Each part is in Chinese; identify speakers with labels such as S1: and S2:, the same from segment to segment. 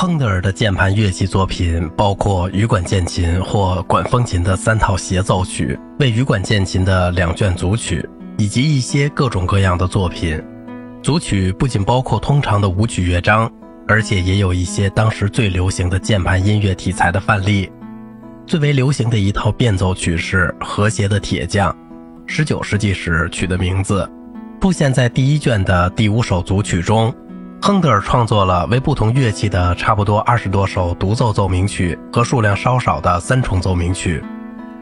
S1: 亨德尔的键盘乐器作品包括羽管键琴或管风琴的三套协奏曲，为羽管键琴的两卷组曲，以及一些各种各样的作品。组曲不仅包括通常的舞曲乐章，而且也有一些当时最流行的键盘音乐题材的范例。最为流行的一套变奏曲是《和谐的铁匠》，19世纪时取的名字，出现在第一卷的第五首组曲中。亨德尔创作了为不同乐器的差不多二十多首独奏奏鸣曲和数量稍少的三重奏鸣曲，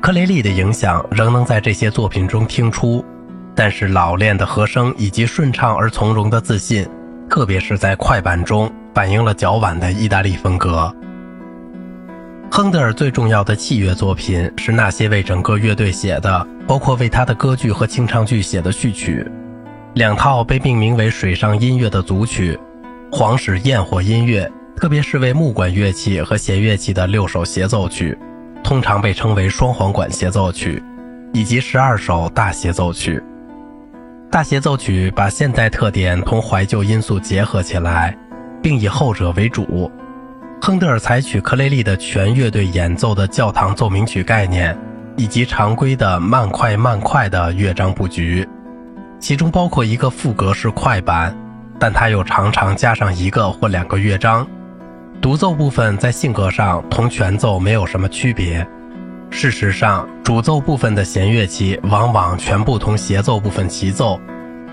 S1: 克雷利的影响仍能在这些作品中听出，但是老练的和声以及顺畅而从容的自信，特别是在快板中，反映了较晚的意大利风格。亨德尔最重要的器乐作品是那些为整个乐队写的，包括为他的歌剧和清唱剧写的序曲，两套被命名为水上音乐的组曲。皇室焰火音乐，特别是为木管乐器和弦乐器的六首协奏曲，通常被称为双簧管协奏曲，以及十二首大协奏曲。大协奏曲把现代特点同怀旧因素结合起来，并以后者为主。亨德尔采取克雷利的全乐队演奏的教堂奏鸣曲概念，以及常规的慢快慢快的乐章布局，其中包括一个副格式快板。但它又常常加上一个或两个乐章，独奏部分在性格上同全奏没有什么区别。事实上，主奏部分的弦乐器往往全部同协奏部分齐奏，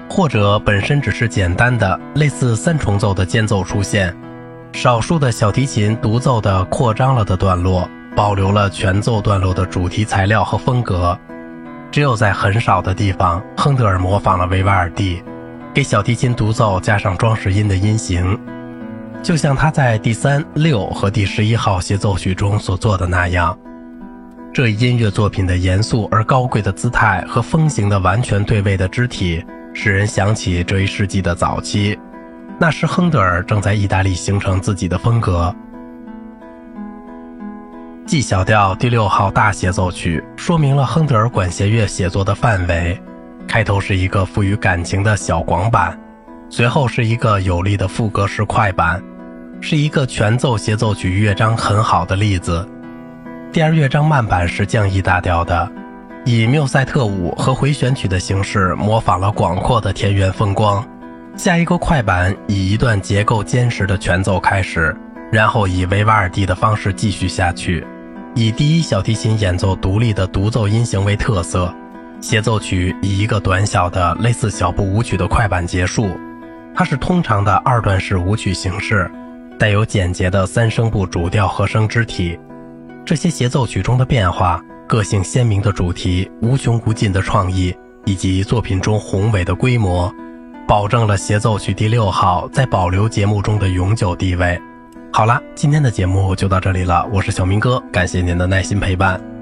S1: 或者本身只是简单的类似三重奏的间奏出现。少数的小提琴独奏的扩张了的段落，保留了全奏段落的主题材料和风格。只有在很少的地方，亨德尔模仿了维瓦尔第。给小提琴独奏加上装饰音的音型，就像他在第三、六和第十一号协奏曲中所做的那样。这一音乐作品的严肃而高贵的姿态和风行的完全对位的肢体，使人想起这一世纪的早期。那时，亨德尔正在意大利形成自己的风格。G 小调第六号大协奏曲说明了亨德尔管弦乐写作的范围。开头是一个富于感情的小广板，随后是一个有力的副歌式快板，是一个全奏协奏曲乐章很好的例子。第二乐章慢板是降 E 大调的，以缪塞特舞和回旋曲的形式模仿了广阔的田园风光。下一个快板以一段结构坚实的全奏开始，然后以维瓦尔第的方式继续下去，以第一小提琴演奏独立的独奏音型为特色。协奏曲以一个短小的类似小步舞曲的快板结束，它是通常的二段式舞曲形式，带有简洁的三声部主调和声肢体。这些协奏曲中的变化、个性鲜明的主题、无穷无尽的创意，以及作品中宏伟的规模，保证了协奏曲第六号在保留节目中的永久地位。好了，今天的节目就到这里了，我是小明哥，感谢您的耐心陪伴。